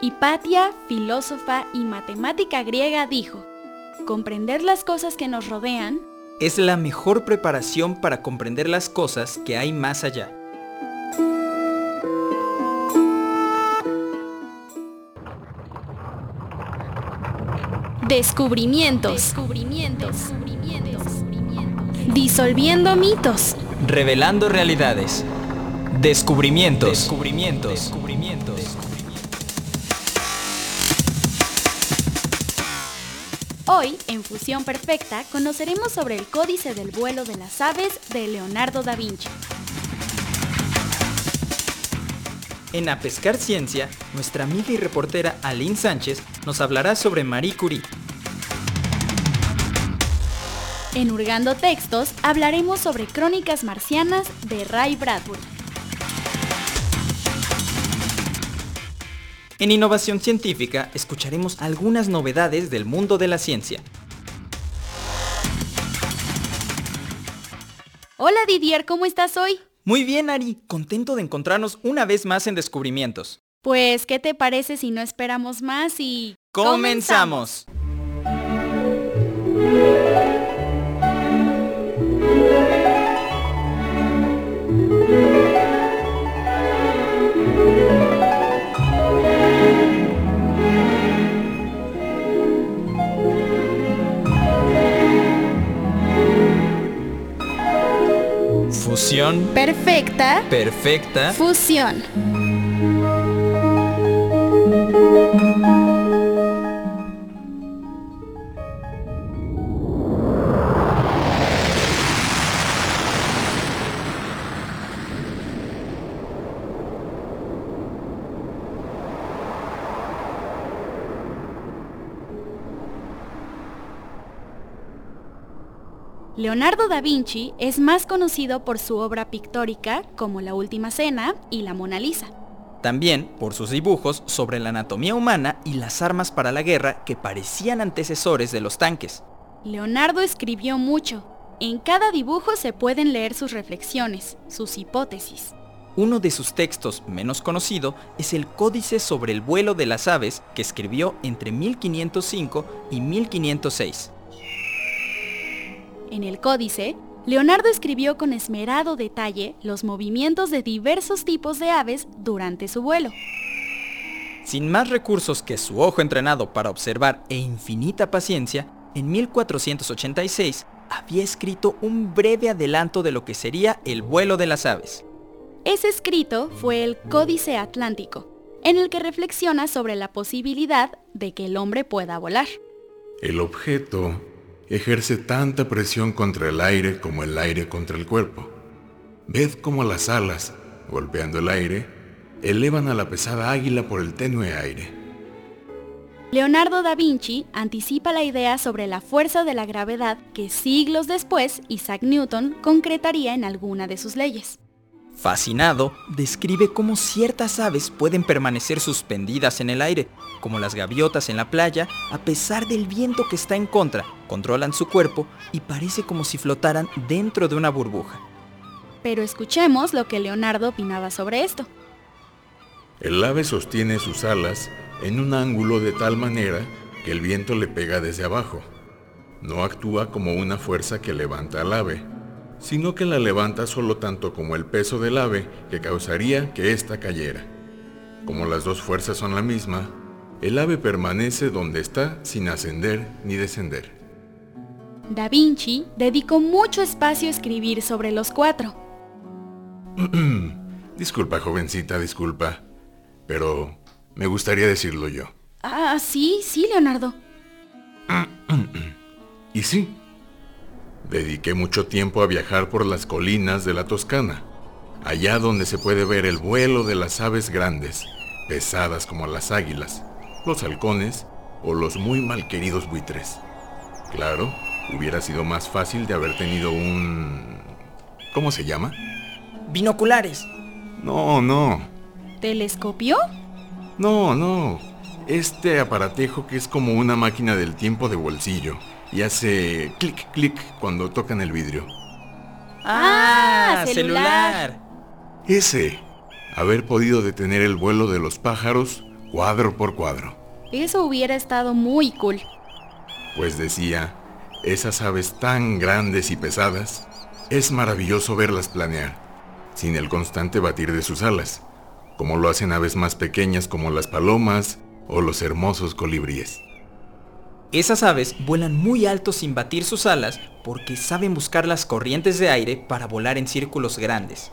Hipatia, filósofa y matemática griega, dijo, comprender las cosas que nos rodean es la mejor preparación para comprender las cosas que hay más allá. Descubrimientos. Descubrimientos. Disolviendo mitos. Revelando realidades. Descubrimientos. Descubrimientos. Hoy, en Fusión Perfecta, conoceremos sobre el Códice del vuelo de las aves de Leonardo da Vinci. En A Pescar Ciencia, nuestra amiga y reportera Aline Sánchez nos hablará sobre Marie Curie. En Hurgando Textos hablaremos sobre Crónicas Marcianas de Ray Bradbury. En Innovación Científica escucharemos algunas novedades del mundo de la ciencia. Hola Didier, ¿cómo estás hoy? Muy bien, Ari, contento de encontrarnos una vez más en Descubrimientos. Pues, ¿qué te parece si no esperamos más y... ¡Comenzamos! Fusión. Perfecta. Perfecta. Fusión. Leonardo da Vinci es más conocido por su obra pictórica como La Última Cena y La Mona Lisa. También por sus dibujos sobre la anatomía humana y las armas para la guerra que parecían antecesores de los tanques. Leonardo escribió mucho. En cada dibujo se pueden leer sus reflexiones, sus hipótesis. Uno de sus textos menos conocido es el Códice sobre el vuelo de las aves que escribió entre 1505 y 1506. En el códice, Leonardo escribió con esmerado detalle los movimientos de diversos tipos de aves durante su vuelo. Sin más recursos que su ojo entrenado para observar e infinita paciencia, en 1486 había escrito un breve adelanto de lo que sería el vuelo de las aves. Ese escrito fue el Códice Atlántico, en el que reflexiona sobre la posibilidad de que el hombre pueda volar. El objeto ejerce tanta presión contra el aire como el aire contra el cuerpo. Ved cómo las alas, golpeando el aire, elevan a la pesada águila por el tenue aire. Leonardo da Vinci anticipa la idea sobre la fuerza de la gravedad que siglos después Isaac Newton concretaría en alguna de sus leyes. Fascinado, describe cómo ciertas aves pueden permanecer suspendidas en el aire, como las gaviotas en la playa, a pesar del viento que está en contra, controlan su cuerpo y parece como si flotaran dentro de una burbuja. Pero escuchemos lo que Leonardo opinaba sobre esto. El ave sostiene sus alas en un ángulo de tal manera que el viento le pega desde abajo. No actúa como una fuerza que levanta al ave, sino que la levanta solo tanto como el peso del ave que causaría que ésta cayera. Como las dos fuerzas son la misma, el ave permanece donde está sin ascender ni descender. Da Vinci dedicó mucho espacio a escribir sobre los cuatro. disculpa, jovencita, disculpa, pero me gustaría decirlo yo. Ah, sí, sí, Leonardo. y sí, Dediqué mucho tiempo a viajar por las colinas de la Toscana, allá donde se puede ver el vuelo de las aves grandes, pesadas como las águilas, los halcones o los muy malqueridos buitres. Claro, hubiera sido más fácil de haber tenido un... ¿Cómo se llama? Binoculares. No, no. ¿Telescopio? No, no. Este aparatejo que es como una máquina del tiempo de bolsillo y hace clic clic cuando tocan el vidrio. Ah, celular. Ese, haber podido detener el vuelo de los pájaros cuadro por cuadro. Eso hubiera estado muy cool. Pues decía, esas aves tan grandes y pesadas, es maravilloso verlas planear, sin el constante batir de sus alas, como lo hacen aves más pequeñas como las palomas o los hermosos colibríes. Esas aves vuelan muy alto sin batir sus alas porque saben buscar las corrientes de aire para volar en círculos grandes.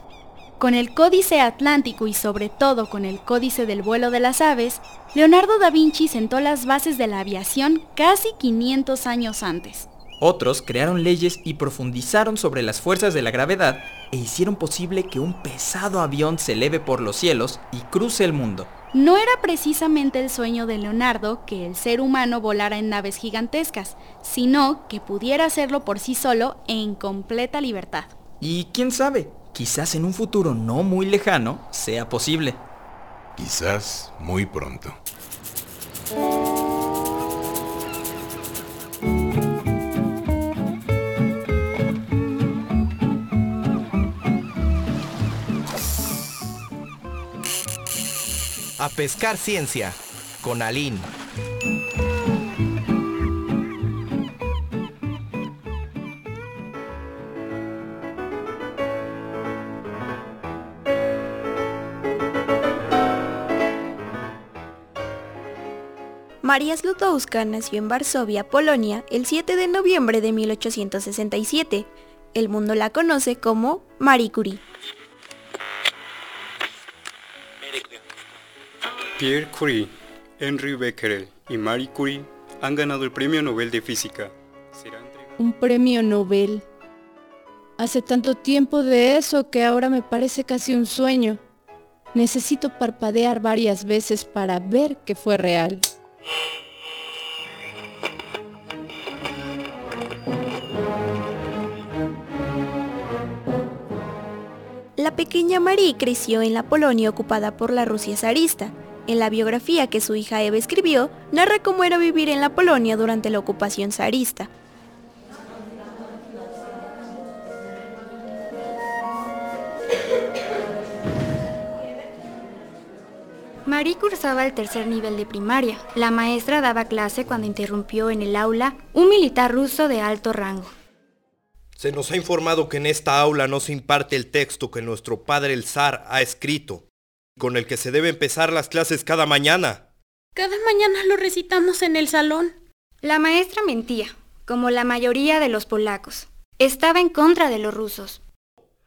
Con el Códice Atlántico y sobre todo con el Códice del vuelo de las aves, Leonardo da Vinci sentó las bases de la aviación casi 500 años antes. Otros crearon leyes y profundizaron sobre las fuerzas de la gravedad e hicieron posible que un pesado avión se eleve por los cielos y cruce el mundo. No era precisamente el sueño de Leonardo que el ser humano volara en naves gigantescas, sino que pudiera hacerlo por sí solo en completa libertad. Y quién sabe, quizás en un futuro no muy lejano sea posible. Quizás muy pronto. A pescar ciencia con Aline. María Slutowska nació en Varsovia, Polonia, el 7 de noviembre de 1867. El mundo la conoce como Marie Curie. Pierre Curie, Henry Becquerel y Marie Curie han ganado el Premio Nobel de Física. Será entregado- Un premio Nobel. Hace tanto tiempo de eso que ahora me parece casi un sueño. Necesito parpadear varias veces para ver que fue real. La pequeña Marie creció en la Polonia ocupada por la Rusia zarista. En la biografía que su hija Eva escribió, narra cómo era vivir en la Polonia durante la ocupación zarista. Marie cursaba el tercer nivel de primaria. La maestra daba clase cuando interrumpió en el aula un militar ruso de alto rango. Se nos ha informado que en esta aula no se imparte el texto que nuestro padre el zar ha escrito, con el que se debe empezar las clases cada mañana. Cada mañana lo recitamos en el salón. La maestra mentía, como la mayoría de los polacos. Estaba en contra de los rusos.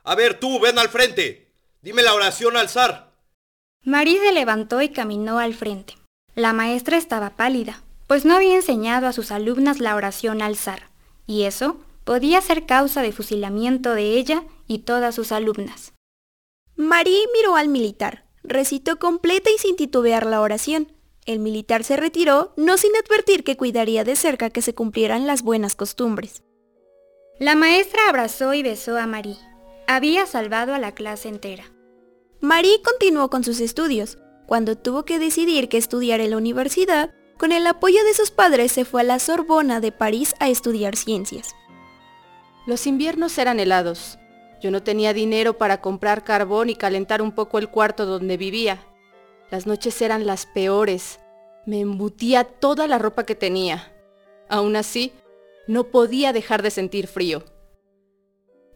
A ver, tú, ven al frente. Dime la oración al zar. Marie se levantó y caminó al frente. La maestra estaba pálida, pues no había enseñado a sus alumnas la oración al zar, y eso podía ser causa de fusilamiento de ella y todas sus alumnas. Marie miró al militar, recitó completa y sin titubear la oración. El militar se retiró, no sin advertir que cuidaría de cerca que se cumplieran las buenas costumbres. La maestra abrazó y besó a Marie. Había salvado a la clase entera. Marie continuó con sus estudios. Cuando tuvo que decidir qué estudiar en la universidad, con el apoyo de sus padres se fue a la Sorbona de París a estudiar ciencias. Los inviernos eran helados. Yo no tenía dinero para comprar carbón y calentar un poco el cuarto donde vivía. Las noches eran las peores. Me embutía toda la ropa que tenía. Aún así, no podía dejar de sentir frío.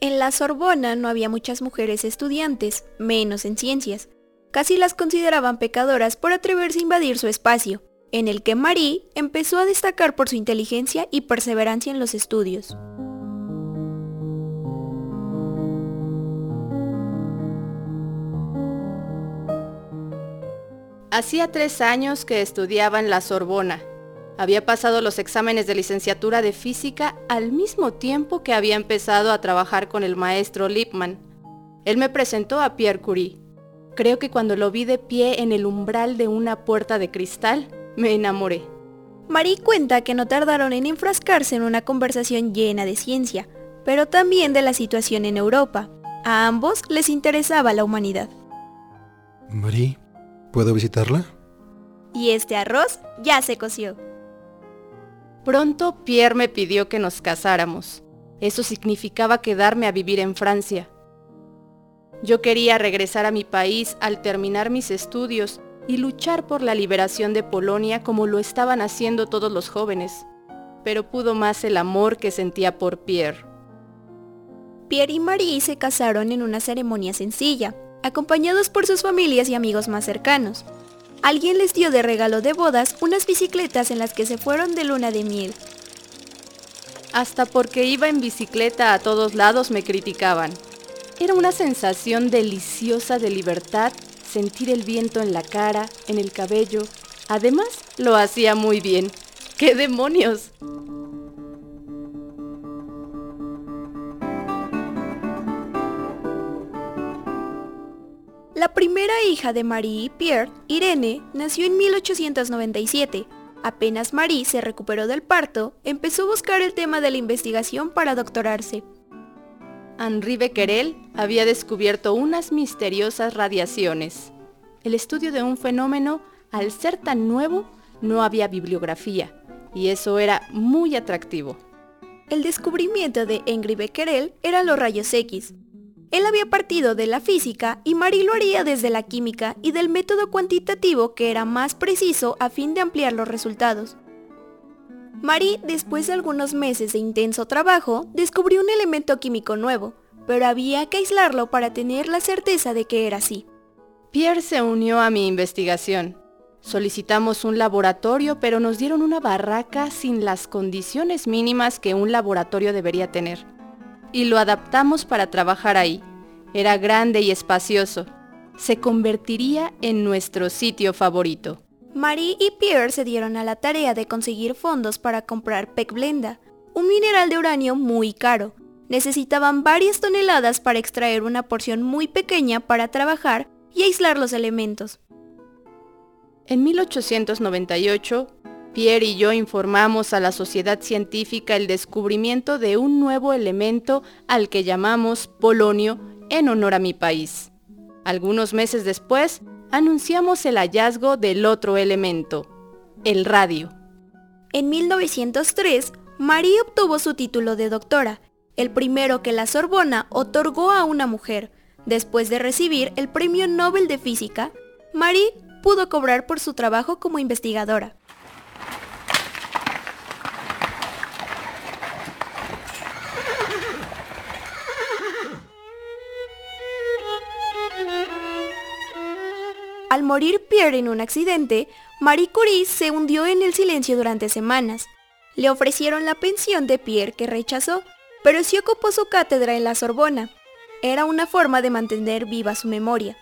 En la Sorbona no había muchas mujeres estudiantes, menos en ciencias. Casi las consideraban pecadoras por atreverse a invadir su espacio, en el que Marie empezó a destacar por su inteligencia y perseverancia en los estudios. Hacía tres años que estudiaba en la Sorbona. Había pasado los exámenes de licenciatura de física al mismo tiempo que había empezado a trabajar con el maestro Lippmann. Él me presentó a Pierre Curie. Creo que cuando lo vi de pie en el umbral de una puerta de cristal, me enamoré. Marie cuenta que no tardaron en enfrascarse en una conversación llena de ciencia, pero también de la situación en Europa. A ambos les interesaba la humanidad. Marie, ¿puedo visitarla? Y este arroz ya se coció. Pronto Pierre me pidió que nos casáramos. Eso significaba quedarme a vivir en Francia. Yo quería regresar a mi país al terminar mis estudios y luchar por la liberación de Polonia como lo estaban haciendo todos los jóvenes, pero pudo más el amor que sentía por Pierre. Pierre y Marie se casaron en una ceremonia sencilla, acompañados por sus familias y amigos más cercanos. Alguien les dio de regalo de bodas unas bicicletas en las que se fueron de luna de miel. Hasta porque iba en bicicleta a todos lados me criticaban. Era una sensación deliciosa de libertad sentir el viento en la cara, en el cabello. Además, lo hacía muy bien. ¡Qué demonios! La primera hija de Marie y Pierre, Irene, nació en 1897. Apenas Marie se recuperó del parto, empezó a buscar el tema de la investigación para doctorarse. Henri Becquerel había descubierto unas misteriosas radiaciones. El estudio de un fenómeno, al ser tan nuevo, no había bibliografía, y eso era muy atractivo. El descubrimiento de Henri Becquerel eran los rayos X. Él había partido de la física y Marie lo haría desde la química y del método cuantitativo que era más preciso a fin de ampliar los resultados. Marie, después de algunos meses de intenso trabajo, descubrió un elemento químico nuevo, pero había que aislarlo para tener la certeza de que era así. Pierre se unió a mi investigación. Solicitamos un laboratorio, pero nos dieron una barraca sin las condiciones mínimas que un laboratorio debería tener. Y lo adaptamos para trabajar ahí. Era grande y espacioso. Se convertiría en nuestro sitio favorito. Marie y Pierre se dieron a la tarea de conseguir fondos para comprar pecblenda, un mineral de uranio muy caro. Necesitaban varias toneladas para extraer una porción muy pequeña para trabajar y aislar los elementos. En 1898, Pierre y yo informamos a la sociedad científica el descubrimiento de un nuevo elemento al que llamamos polonio en honor a mi país. Algunos meses después, anunciamos el hallazgo del otro elemento, el radio. En 1903, Marie obtuvo su título de doctora, el primero que la Sorbona otorgó a una mujer. Después de recibir el Premio Nobel de Física, Marie pudo cobrar por su trabajo como investigadora. Al morir Pierre en un accidente, Marie Curie se hundió en el silencio durante semanas. Le ofrecieron la pensión de Pierre que rechazó, pero sí ocupó su cátedra en la Sorbona. Era una forma de mantener viva su memoria.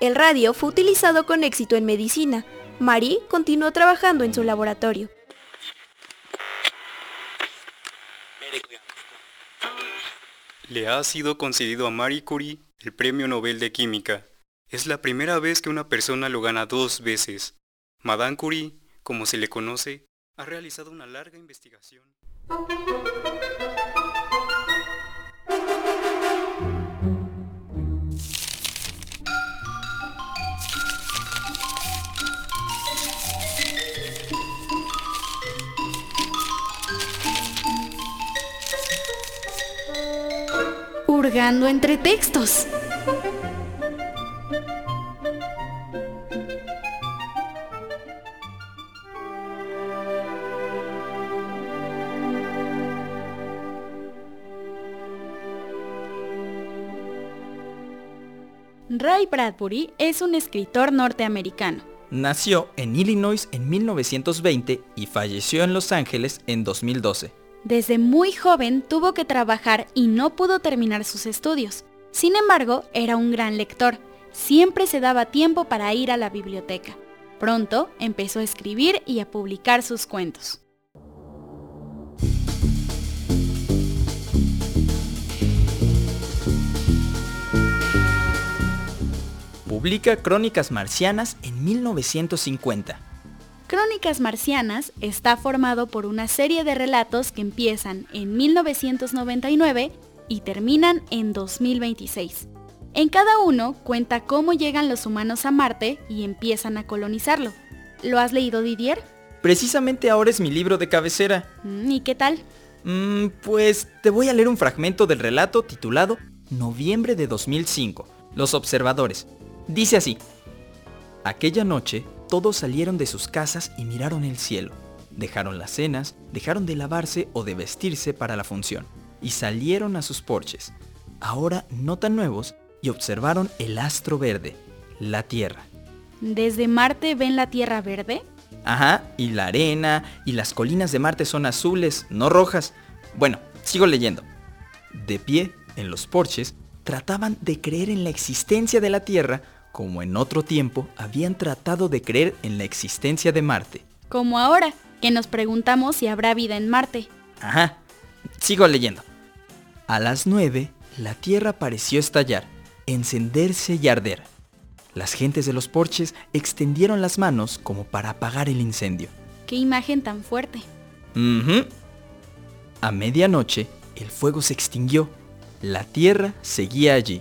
El radio fue utilizado con éxito en medicina. Marie continuó trabajando en su laboratorio. Le ha sido concedido a Marie Curie el Premio Nobel de Química. Es la primera vez que una persona lo gana dos veces. Madame Curie, como se le conoce, ha realizado una larga investigación. Hurgando entre textos. Ray Bradbury es un escritor norteamericano. Nació en Illinois en 1920 y falleció en Los Ángeles en 2012. Desde muy joven tuvo que trabajar y no pudo terminar sus estudios. Sin embargo, era un gran lector. Siempre se daba tiempo para ir a la biblioteca. Pronto empezó a escribir y a publicar sus cuentos. Publica Crónicas Marcianas en 1950. Crónicas Marcianas está formado por una serie de relatos que empiezan en 1999 y terminan en 2026. En cada uno cuenta cómo llegan los humanos a Marte y empiezan a colonizarlo. ¿Lo has leído Didier? Precisamente ahora es mi libro de cabecera. Mm, ¿Y qué tal? Mm, pues te voy a leer un fragmento del relato titulado Noviembre de 2005. Los observadores. Dice así. Aquella noche todos salieron de sus casas y miraron el cielo. Dejaron las cenas, dejaron de lavarse o de vestirse para la función y salieron a sus porches, ahora no tan nuevos, y observaron el astro verde, la Tierra. ¿Desde Marte ven la Tierra verde? Ajá, y la arena y las colinas de Marte son azules, no rojas. Bueno, sigo leyendo. De pie, en los porches, trataban de creer en la existencia de la Tierra como en otro tiempo habían tratado de creer en la existencia de Marte. Como ahora, que nos preguntamos si habrá vida en Marte. Ajá, sigo leyendo. A las nueve, la Tierra pareció estallar, encenderse y arder. Las gentes de los porches extendieron las manos como para apagar el incendio. ¡Qué imagen tan fuerte! A medianoche, el fuego se extinguió. La tierra seguía allí.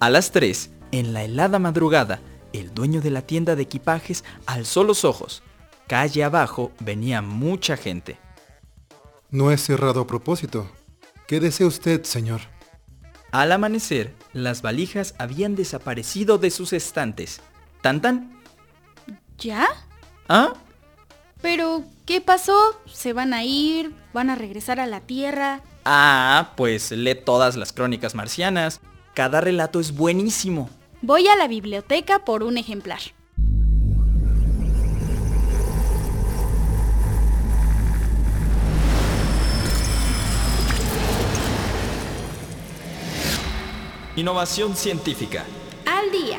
A las 3, en la helada madrugada, el dueño de la tienda de equipajes alzó los ojos. Calle abajo venía mucha gente. No es cerrado a propósito. ¿Qué desea usted, señor? Al amanecer, las valijas habían desaparecido de sus estantes. ¿Tan tan? ¿Ya? ¿Ah? Pero, ¿qué pasó? ¿Se van a ir? ¿Van a regresar a la Tierra? Ah, pues lee todas las crónicas marcianas. Cada relato es buenísimo. Voy a la biblioteca por un ejemplar. Innovación científica. Al día.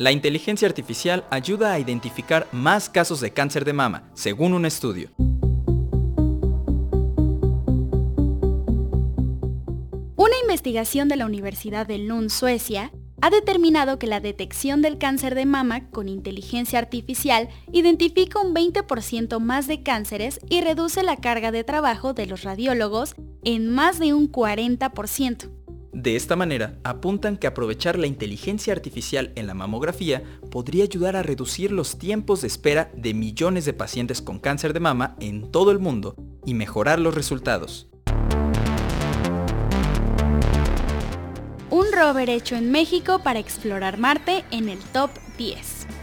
La inteligencia artificial ayuda a identificar más casos de cáncer de mama, según un estudio. Una investigación de la Universidad de Lund, Suecia, ha determinado que la detección del cáncer de mama con inteligencia artificial identifica un 20% más de cánceres y reduce la carga de trabajo de los radiólogos en más de un 40%. De esta manera, apuntan que aprovechar la inteligencia artificial en la mamografía podría ayudar a reducir los tiempos de espera de millones de pacientes con cáncer de mama en todo el mundo y mejorar los resultados. Un rover hecho en México para explorar Marte en el top 10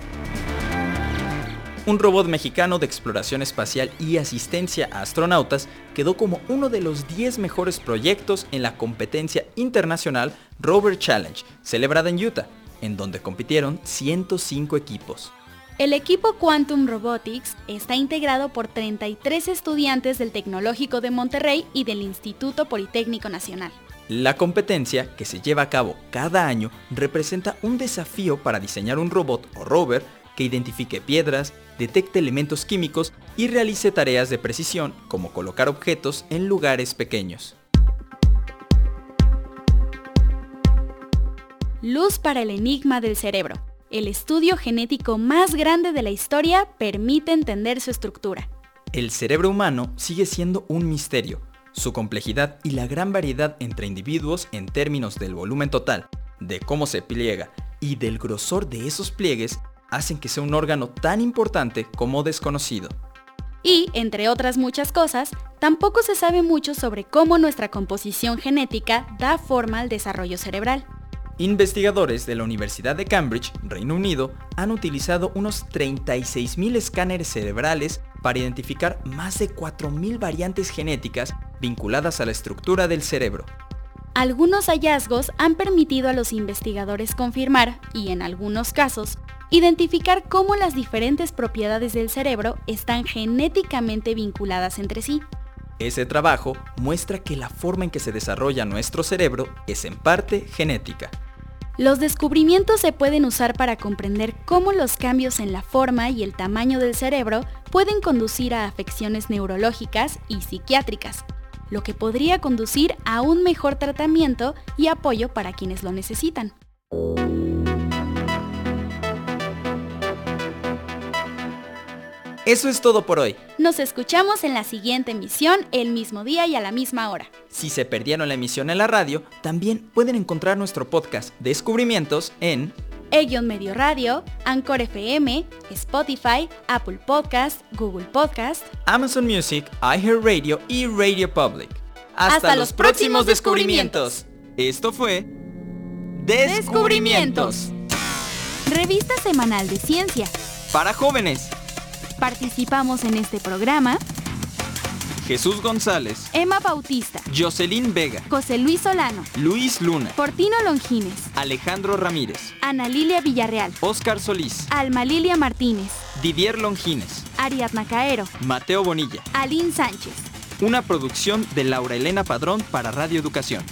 un robot mexicano de exploración espacial y asistencia a astronautas quedó como uno de los 10 mejores proyectos en la competencia internacional Rover Challenge, celebrada en Utah, en donde compitieron 105 equipos. El equipo Quantum Robotics está integrado por 33 estudiantes del Tecnológico de Monterrey y del Instituto Politécnico Nacional. La competencia, que se lleva a cabo cada año, representa un desafío para diseñar un robot o rover que identifique piedras, detecte elementos químicos y realice tareas de precisión como colocar objetos en lugares pequeños. Luz para el enigma del cerebro. El estudio genético más grande de la historia permite entender su estructura. El cerebro humano sigue siendo un misterio. Su complejidad y la gran variedad entre individuos en términos del volumen total, de cómo se pliega y del grosor de esos pliegues hacen que sea un órgano tan importante como desconocido. Y, entre otras muchas cosas, tampoco se sabe mucho sobre cómo nuestra composición genética da forma al desarrollo cerebral. Investigadores de la Universidad de Cambridge, Reino Unido, han utilizado unos 36.000 escáneres cerebrales para identificar más de 4.000 variantes genéticas vinculadas a la estructura del cerebro. Algunos hallazgos han permitido a los investigadores confirmar, y en algunos casos, identificar cómo las diferentes propiedades del cerebro están genéticamente vinculadas entre sí. Ese trabajo muestra que la forma en que se desarrolla nuestro cerebro es en parte genética. Los descubrimientos se pueden usar para comprender cómo los cambios en la forma y el tamaño del cerebro pueden conducir a afecciones neurológicas y psiquiátricas, lo que podría conducir a un mejor tratamiento y apoyo para quienes lo necesitan. Eso es todo por hoy. Nos escuchamos en la siguiente emisión el mismo día y a la misma hora. Si se perdieron la emisión en la radio, también pueden encontrar nuestro podcast Descubrimientos en E-Medio Radio, Anchor FM, Spotify, Apple Podcast, Google Podcast, Amazon Music, iHeartRadio y Radio Public. Hasta los próximos descubrimientos. Esto fue Descubrimientos. Revista semanal de ciencia. para jóvenes. Participamos en este programa Jesús González, Emma Bautista, Jocelyn Vega, José Luis Solano, Luis Luna, Fortino Longines, Alejandro Ramírez, Ana Lilia Villarreal, Oscar Solís, Alma Lilia Martínez, Didier Longines, Ariadna Caero, Mateo Bonilla. Aline Sánchez. Una producción de Laura Elena Padrón para Radio Educación.